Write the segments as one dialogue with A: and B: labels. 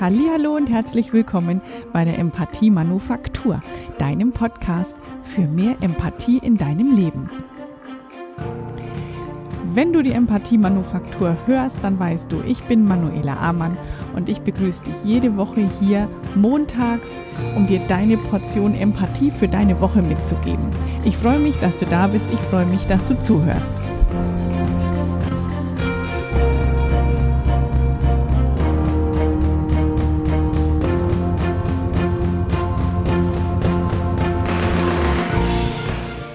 A: Hallo und herzlich willkommen bei der Empathie Manufaktur, deinem Podcast für mehr Empathie in deinem Leben. Wenn du die Empathie Manufaktur hörst, dann weißt du, ich bin Manuela Amann und ich begrüße dich jede Woche hier montags, um dir deine Portion Empathie für deine Woche mitzugeben. Ich freue mich, dass du da bist, ich freue mich, dass du zuhörst.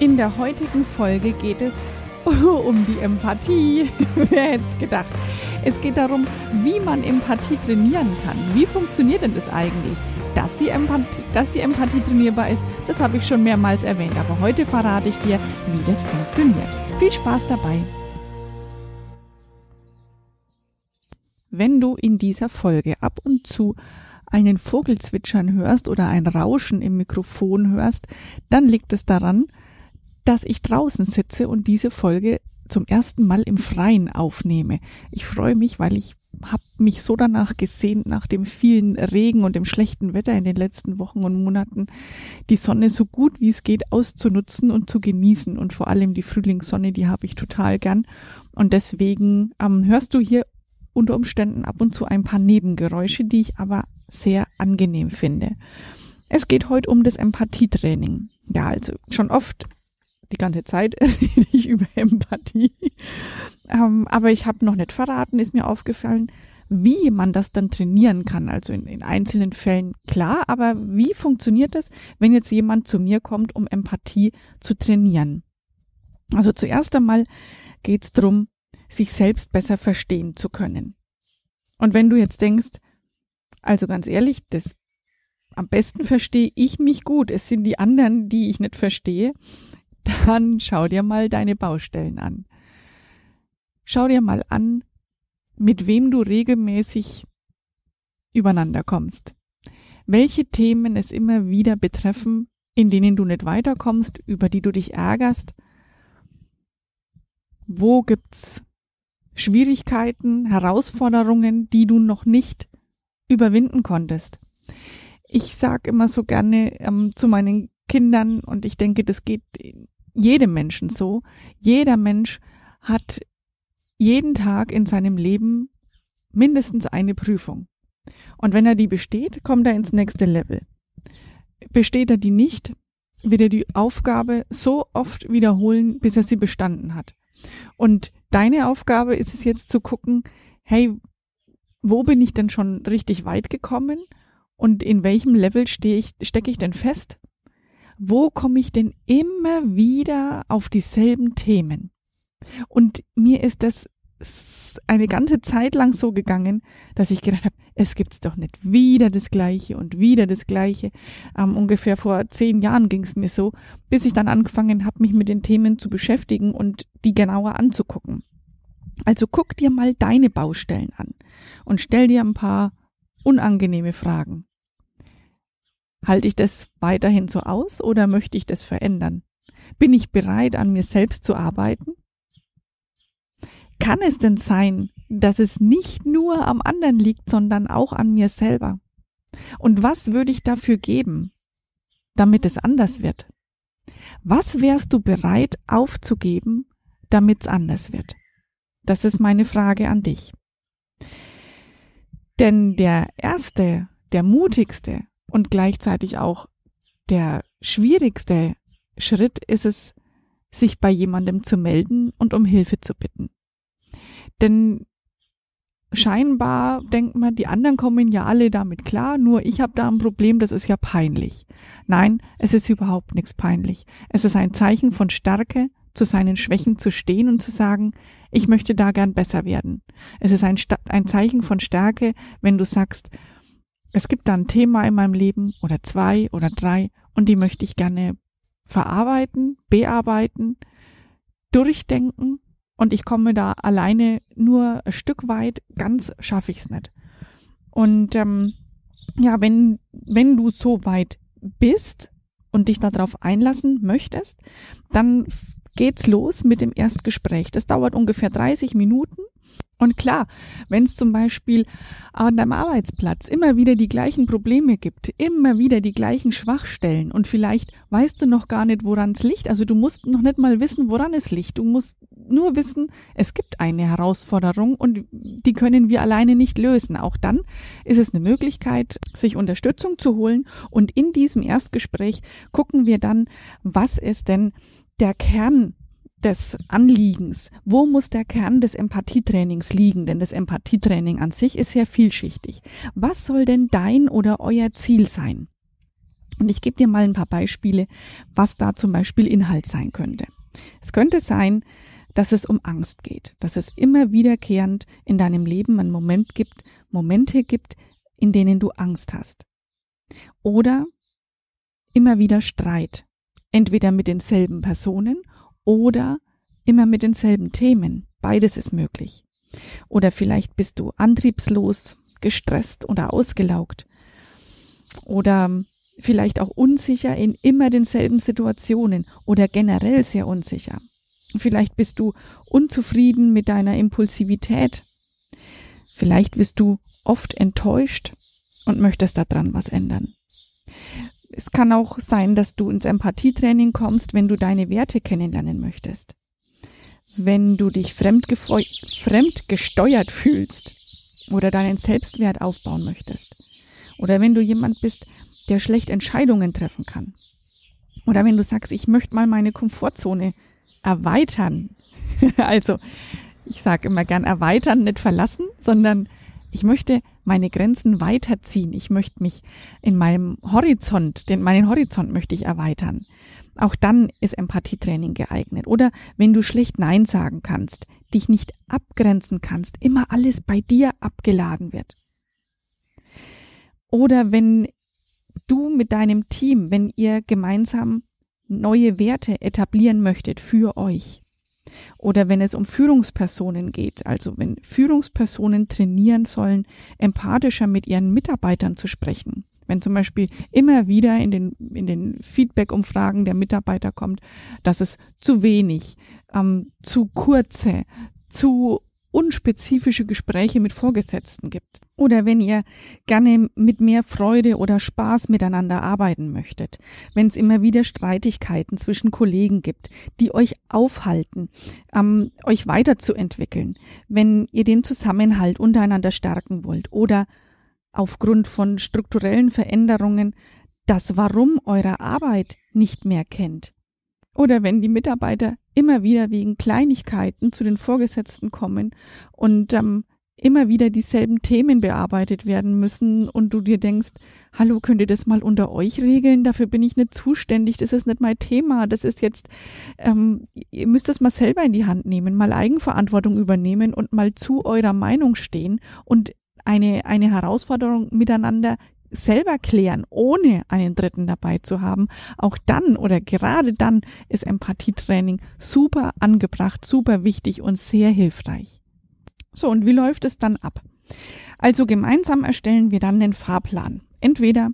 A: In der heutigen Folge geht es um die Empathie. Wer hätte es gedacht? Es geht darum, wie man Empathie trainieren kann. Wie funktioniert denn das eigentlich? Dass die, Empathie, dass die Empathie trainierbar ist, das habe ich schon mehrmals erwähnt. Aber heute verrate ich dir, wie das funktioniert. Viel Spaß dabei! Wenn du in dieser Folge ab und zu einen Vogel zwitschern hörst oder ein Rauschen im Mikrofon hörst, dann liegt es daran, dass ich draußen sitze und diese Folge zum ersten Mal im Freien aufnehme. Ich freue mich, weil ich habe mich so danach gesehnt, nach dem vielen Regen und dem schlechten Wetter in den letzten Wochen und Monaten, die Sonne so gut wie es geht auszunutzen und zu genießen. Und vor allem die Frühlingssonne, die habe ich total gern. Und deswegen ähm, hörst du hier unter Umständen ab und zu ein paar Nebengeräusche, die ich aber sehr angenehm finde. Es geht heute um das Empathietraining. Ja, also schon oft die ganze Zeit rede ich über Empathie. Ähm, aber ich habe noch nicht verraten, ist mir aufgefallen, wie man das dann trainieren kann. Also in, in einzelnen Fällen klar, aber wie funktioniert das, wenn jetzt jemand zu mir kommt, um Empathie zu trainieren? Also zuerst einmal geht es darum, sich selbst besser verstehen zu können. Und wenn du jetzt denkst, also ganz ehrlich, das am besten verstehe ich mich gut. Es sind die anderen, die ich nicht verstehe dann schau dir mal deine Baustellen an. Schau dir mal an, mit wem du regelmäßig übereinander kommst. Welche Themen es immer wieder betreffen, in denen du nicht weiterkommst, über die du dich ärgerst. Wo gibt's Schwierigkeiten, Herausforderungen, die du noch nicht überwinden konntest? Ich sag immer so gerne ähm, zu meinen Kindern und ich denke, das geht jedem Menschen so. Jeder Mensch hat jeden Tag in seinem Leben mindestens eine Prüfung. Und wenn er die besteht, kommt er ins nächste Level. Besteht er die nicht, wird er die Aufgabe so oft wiederholen, bis er sie bestanden hat. Und deine Aufgabe ist es jetzt zu gucken, hey, wo bin ich denn schon richtig weit gekommen und in welchem Level stecke ich denn fest wo komme ich denn immer wieder auf dieselben Themen? Und mir ist das eine ganze Zeit lang so gegangen, dass ich gedacht habe, es gibt's doch nicht wieder das Gleiche und wieder das Gleiche. Ähm, ungefähr vor zehn Jahren ging es mir so, bis ich dann angefangen habe, mich mit den Themen zu beschäftigen und die genauer anzugucken. Also guck dir mal deine Baustellen an und stell dir ein paar unangenehme Fragen. Halte ich das weiterhin so aus oder möchte ich das verändern? Bin ich bereit, an mir selbst zu arbeiten? Kann es denn sein, dass es nicht nur am anderen liegt, sondern auch an mir selber? Und was würde ich dafür geben, damit es anders wird? Was wärst du bereit aufzugeben, damit es anders wird? Das ist meine Frage an dich. Denn der erste, der mutigste und gleichzeitig auch der schwierigste Schritt ist es, sich bei jemandem zu melden und um Hilfe zu bitten. Denn scheinbar denkt man, die anderen kommen ja alle damit klar, nur ich habe da ein Problem, das ist ja peinlich. Nein, es ist überhaupt nichts peinlich. Es ist ein Zeichen von Stärke, zu seinen Schwächen zu stehen und zu sagen, ich möchte da gern besser werden. Es ist ein, ein Zeichen von Stärke, wenn du sagst, es gibt da ein Thema in meinem Leben oder zwei oder drei und die möchte ich gerne verarbeiten, bearbeiten, durchdenken und ich komme da alleine nur ein Stück weit, ganz schaffe ich es nicht. Und ähm, ja, wenn, wenn du so weit bist und dich darauf einlassen möchtest, dann geht's los mit dem Erstgespräch. Das dauert ungefähr 30 Minuten Und klar, wenn es zum Beispiel an deinem Arbeitsplatz immer wieder die gleichen Probleme gibt, immer wieder die gleichen Schwachstellen und vielleicht weißt du noch gar nicht, woran es liegt. Also du musst noch nicht mal wissen, woran es liegt. Du musst nur wissen, es gibt eine Herausforderung und die können wir alleine nicht lösen. Auch dann ist es eine Möglichkeit, sich Unterstützung zu holen und in diesem Erstgespräch gucken wir dann, was ist denn der Kern des Anliegens. Wo muss der Kern des Empathietrainings liegen? Denn das Empathietraining an sich ist sehr vielschichtig. Was soll denn dein oder euer Ziel sein? Und ich gebe dir mal ein paar Beispiele, was da zum Beispiel Inhalt sein könnte. Es könnte sein, dass es um Angst geht, dass es immer wiederkehrend in deinem Leben einen Moment gibt, Momente gibt, in denen du Angst hast. Oder immer wieder Streit, entweder mit denselben Personen oder immer mit denselben Themen. Beides ist möglich. Oder vielleicht bist du antriebslos, gestresst oder ausgelaugt. Oder vielleicht auch unsicher in immer denselben Situationen oder generell sehr unsicher. Vielleicht bist du unzufrieden mit deiner Impulsivität. Vielleicht bist du oft enttäuscht und möchtest daran was ändern. Es kann auch sein, dass du ins Empathietraining kommst, wenn du deine Werte kennenlernen möchtest. Wenn du dich fremdgesteuert fühlst oder deinen Selbstwert aufbauen möchtest. Oder wenn du jemand bist, der schlecht Entscheidungen treffen kann. Oder wenn du sagst, ich möchte mal meine Komfortzone erweitern. also, ich sage immer gern erweitern, nicht verlassen, sondern ich möchte meine Grenzen weiterziehen. Ich möchte mich in meinem Horizont, den, meinen Horizont möchte ich erweitern. Auch dann ist Empathietraining geeignet. Oder wenn du schlecht Nein sagen kannst, dich nicht abgrenzen kannst, immer alles bei dir abgeladen wird. Oder wenn du mit deinem Team, wenn ihr gemeinsam neue Werte etablieren möchtet für euch, oder wenn es um Führungspersonen geht, also wenn Führungspersonen trainieren sollen, empathischer mit ihren Mitarbeitern zu sprechen. Wenn zum Beispiel immer wieder in den, in den Feedback-Umfragen der Mitarbeiter kommt, dass es zu wenig, ähm, zu kurze, zu unspezifische Gespräche mit Vorgesetzten gibt. Oder wenn ihr gerne mit mehr Freude oder Spaß miteinander arbeiten möchtet. Wenn es immer wieder Streitigkeiten zwischen Kollegen gibt, die euch aufhalten, ähm, euch weiterzuentwickeln. Wenn ihr den Zusammenhalt untereinander stärken wollt oder aufgrund von strukturellen Veränderungen das Warum eurer Arbeit nicht mehr kennt. Oder wenn die Mitarbeiter immer wieder wegen Kleinigkeiten zu den Vorgesetzten kommen und ähm, immer wieder dieselben Themen bearbeitet werden müssen und du dir denkst, hallo, könnt ihr das mal unter euch regeln? Dafür bin ich nicht zuständig, das ist nicht mein Thema, das ist jetzt, ähm, ihr müsst es mal selber in die Hand nehmen, mal Eigenverantwortung übernehmen und mal zu eurer Meinung stehen und eine, eine Herausforderung miteinander selber klären, ohne einen Dritten dabei zu haben, auch dann oder gerade dann ist Empathietraining super angebracht, super wichtig und sehr hilfreich. So, und wie läuft es dann ab? Also gemeinsam erstellen wir dann den Fahrplan. Entweder,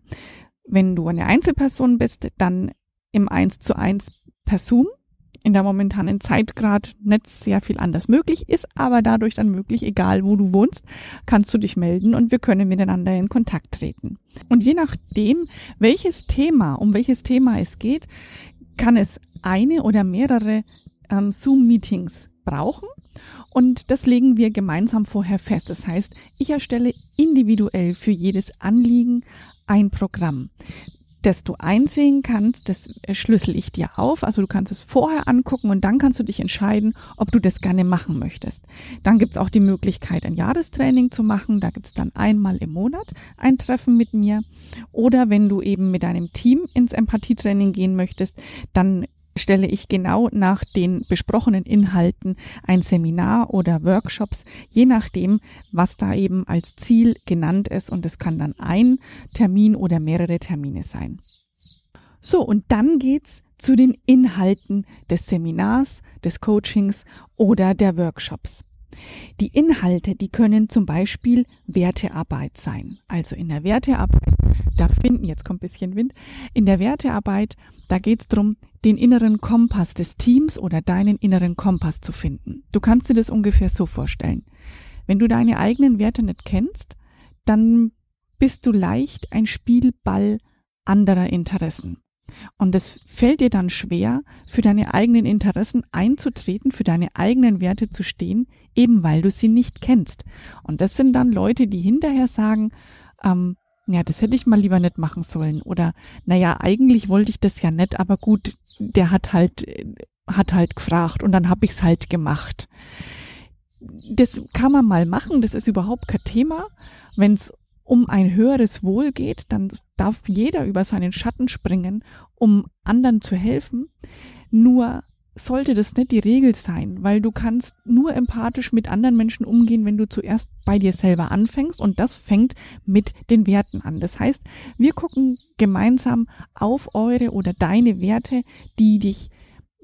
A: wenn du eine Einzelperson bist, dann im 1 zu 1 per Zoom in der momentanen Zeit gerade nicht sehr viel anders möglich ist, aber dadurch dann möglich, egal wo du wohnst, kannst du dich melden und wir können miteinander in Kontakt treten. Und je nachdem, welches Thema, um welches Thema es geht, kann es eine oder mehrere ähm, Zoom-Meetings brauchen. Und das legen wir gemeinsam vorher fest. Das heißt, ich erstelle individuell für jedes Anliegen ein Programm das du einsehen kannst, das schlüssel ich dir auf. Also du kannst es vorher angucken und dann kannst du dich entscheiden, ob du das gerne machen möchtest. Dann gibt's auch die Möglichkeit, ein Jahrestraining zu machen. Da gibt's dann einmal im Monat ein Treffen mit mir. Oder wenn du eben mit deinem Team ins Empathietraining gehen möchtest, dann stelle ich genau nach den besprochenen Inhalten ein Seminar oder Workshops, je nachdem, was da eben als Ziel genannt ist. Und es kann dann ein Termin oder mehrere Termine sein. So, und dann geht's zu den Inhalten des Seminars, des Coachings oder der Workshops. Die Inhalte, die können zum Beispiel Wertearbeit sein. Also in der Wertearbeit, da finden, jetzt kommt ein bisschen Wind, in der Wertearbeit, da geht es darum, den inneren Kompass des Teams oder deinen inneren Kompass zu finden. Du kannst dir das ungefähr so vorstellen. Wenn du deine eigenen Werte nicht kennst, dann bist du leicht ein Spielball anderer Interessen. Und es fällt dir dann schwer, für deine eigenen Interessen einzutreten, für deine eigenen Werte zu stehen, eben weil du sie nicht kennst. Und das sind dann Leute, die hinterher sagen, ähm, ja, das hätte ich mal lieber nicht machen sollen. Oder, naja, eigentlich wollte ich das ja nicht, aber gut, der hat halt, hat halt gefragt und dann habe ich es halt gemacht. Das kann man mal machen, das ist überhaupt kein Thema. Wenn es um ein höheres Wohl geht, dann darf jeder über seinen Schatten springen, um anderen zu helfen. Nur sollte das nicht die Regel sein, weil du kannst nur empathisch mit anderen Menschen umgehen, wenn du zuerst bei dir selber anfängst und das fängt mit den Werten an. Das heißt, wir gucken gemeinsam auf eure oder deine Werte, die dich,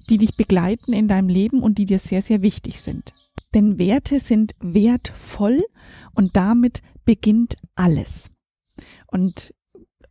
A: die dich begleiten in deinem Leben und die dir sehr, sehr wichtig sind. Denn Werte sind wertvoll und damit beginnt alles. Und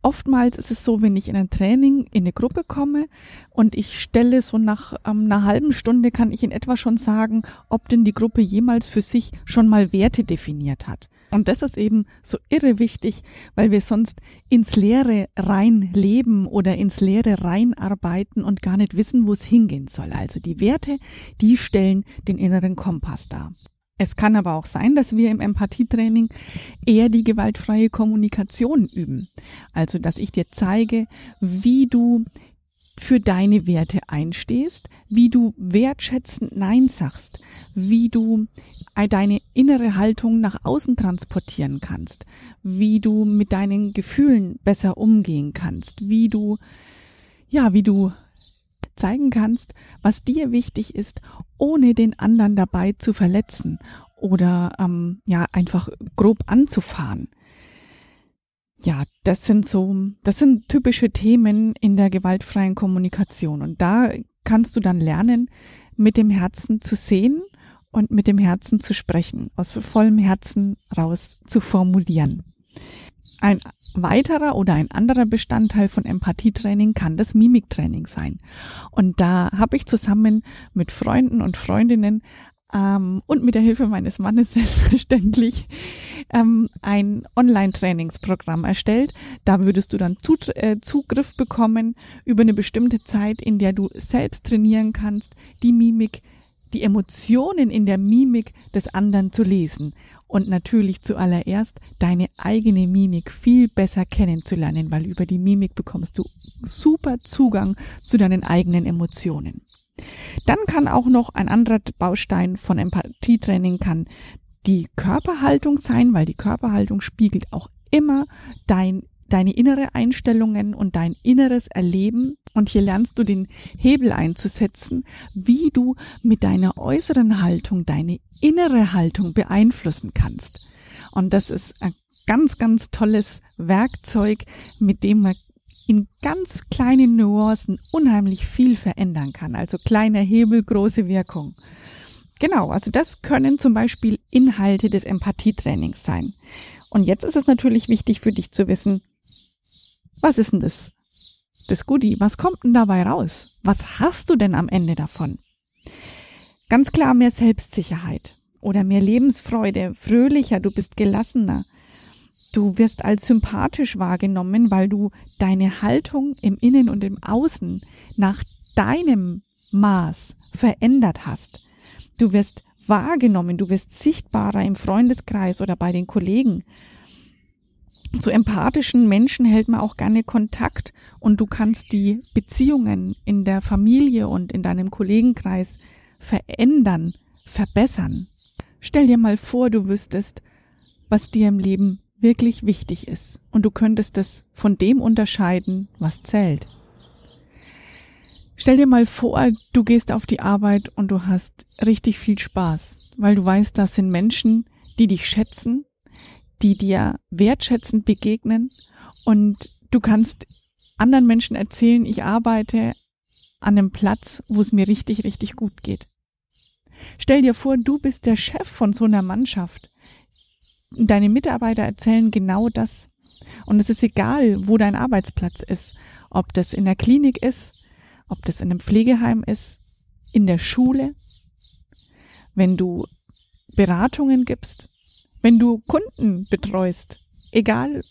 A: oftmals ist es so, wenn ich in ein Training in eine Gruppe komme und ich stelle so nach ähm, einer halben Stunde kann ich in etwa schon sagen, ob denn die Gruppe jemals für sich schon mal Werte definiert hat. Und das ist eben so irre wichtig, weil wir sonst ins Leere rein leben oder ins Leere rein arbeiten und gar nicht wissen, wo es hingehen soll. Also die Werte, die stellen den inneren Kompass dar. Es kann aber auch sein, dass wir im Empathietraining eher die gewaltfreie Kommunikation üben. Also, dass ich dir zeige, wie du für deine Werte einstehst, wie du wertschätzend Nein sagst, wie du deine innere Haltung nach außen transportieren kannst, wie du mit deinen Gefühlen besser umgehen kannst, wie du, ja, wie du zeigen kannst, was dir wichtig ist, ohne den anderen dabei zu verletzen oder ähm, ja einfach grob anzufahren. Ja, das sind so, das sind typische Themen in der gewaltfreien Kommunikation und da kannst du dann lernen, mit dem Herzen zu sehen und mit dem Herzen zu sprechen, aus vollem Herzen raus zu formulieren. Ein weiterer oder ein anderer Bestandteil von Empathietraining kann das Mimiktraining sein. Und da habe ich zusammen mit Freunden und Freundinnen ähm, und mit der Hilfe meines Mannes selbstverständlich ähm, ein Online-Trainingsprogramm erstellt. Da würdest du dann Zut äh, Zugriff bekommen über eine bestimmte Zeit, in der du selbst trainieren kannst, die Mimik die Emotionen in der Mimik des anderen zu lesen und natürlich zuallererst deine eigene Mimik viel besser kennenzulernen, weil über die Mimik bekommst du super Zugang zu deinen eigenen Emotionen. Dann kann auch noch ein anderer Baustein von Empathietraining kann die Körperhaltung sein, weil die Körperhaltung spiegelt auch immer dein deine innere Einstellungen und dein inneres Erleben und hier lernst du den Hebel einzusetzen, wie du mit deiner äußeren Haltung deine innere Haltung beeinflussen kannst. Und das ist ein ganz, ganz tolles Werkzeug, mit dem man in ganz kleinen Nuancen unheimlich viel verändern kann. Also kleiner Hebel, große Wirkung. Genau, also das können zum Beispiel Inhalte des Empathietrainings sein. Und jetzt ist es natürlich wichtig für dich zu wissen, was ist denn das? Das Goodie, was kommt denn dabei raus? Was hast du denn am Ende davon? Ganz klar mehr Selbstsicherheit oder mehr Lebensfreude, fröhlicher, du bist gelassener. Du wirst als sympathisch wahrgenommen, weil du deine Haltung im Innen und im Außen nach deinem Maß verändert hast. Du wirst wahrgenommen, du wirst sichtbarer im Freundeskreis oder bei den Kollegen zu empathischen Menschen hält man auch gerne Kontakt und du kannst die Beziehungen in der Familie und in deinem Kollegenkreis verändern, verbessern. Stell dir mal vor, du wüsstest, was dir im Leben wirklich wichtig ist und du könntest es von dem unterscheiden, was zählt. Stell dir mal vor, du gehst auf die Arbeit und du hast richtig viel Spaß, weil du weißt, das sind Menschen, die dich schätzen, die dir wertschätzend begegnen und du kannst anderen Menschen erzählen, ich arbeite an einem Platz, wo es mir richtig, richtig gut geht. Stell dir vor, du bist der Chef von so einer Mannschaft. Deine Mitarbeiter erzählen genau das. Und es ist egal, wo dein Arbeitsplatz ist. Ob das in der Klinik ist, ob das in einem Pflegeheim ist, in der Schule, wenn du Beratungen gibst, wenn du Kunden betreust, egal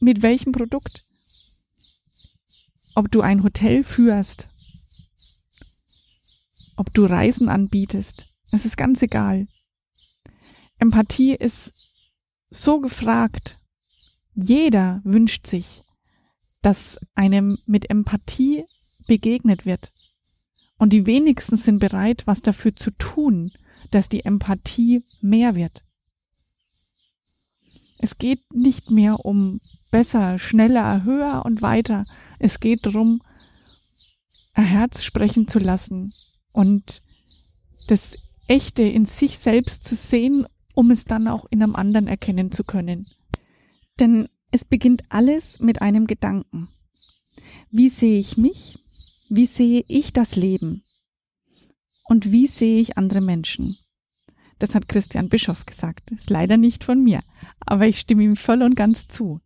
A: mit welchem Produkt, ob du ein Hotel führst, ob du Reisen anbietest, es ist ganz egal. Empathie ist so gefragt. Jeder wünscht sich, dass einem mit Empathie begegnet wird. Und die wenigsten sind bereit, was dafür zu tun, dass die Empathie mehr wird. Es geht nicht mehr um besser, schneller, höher und weiter. Es geht darum, ein Herz sprechen zu lassen und das Echte in sich selbst zu sehen, um es dann auch in einem anderen erkennen zu können. Denn es beginnt alles mit einem Gedanken. Wie sehe ich mich? Wie sehe ich das Leben? Und wie sehe ich andere Menschen? Das hat Christian Bischof gesagt. Ist leider nicht von mir, aber ich stimme ihm voll und ganz zu.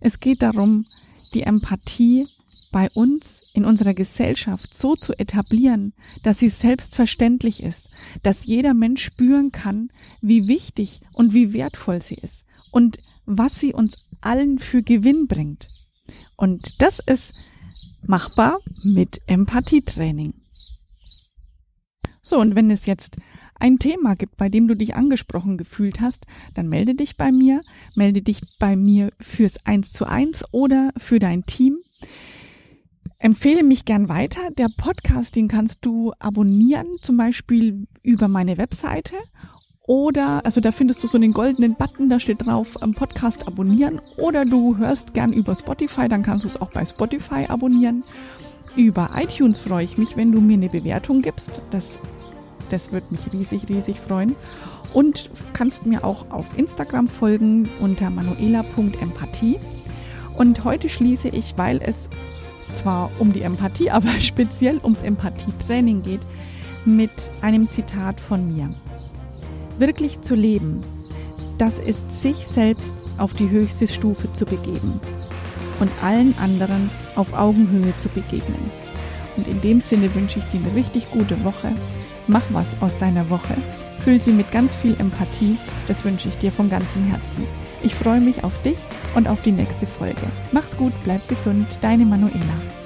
A: Es geht darum, die Empathie bei uns in unserer Gesellschaft so zu etablieren, dass sie selbstverständlich ist, dass jeder Mensch spüren kann, wie wichtig und wie wertvoll sie ist und was sie uns allen für Gewinn bringt. Und das ist machbar mit Empathietraining. So, und wenn es jetzt ein Thema gibt, bei dem du dich angesprochen gefühlt hast, dann melde dich bei mir, melde dich bei mir fürs 1 zu 1 oder für dein Team. Empfehle mich gern weiter. Der Podcast, den kannst du abonnieren, zum Beispiel über meine Webseite oder, also da findest du so einen goldenen Button, da steht drauf am Podcast abonnieren. Oder du hörst gern über Spotify, dann kannst du es auch bei Spotify abonnieren. Über iTunes freue ich mich, wenn du mir eine Bewertung gibst. Das, das wird mich riesig, riesig freuen. Und kannst mir auch auf Instagram folgen unter manuela.empathie. Und heute schließe ich, weil es zwar um die Empathie, aber speziell ums Empathietraining geht, mit einem Zitat von mir wirklich zu leben, das ist sich selbst auf die höchste Stufe zu begeben und allen anderen auf Augenhöhe zu begegnen. Und in dem Sinne wünsche ich dir eine richtig gute Woche. Mach was aus deiner Woche. Füll sie mit ganz viel Empathie. Das wünsche ich dir von ganzem Herzen. Ich freue mich auf dich und auf die nächste Folge. Mach's gut, bleib gesund, deine Manuela.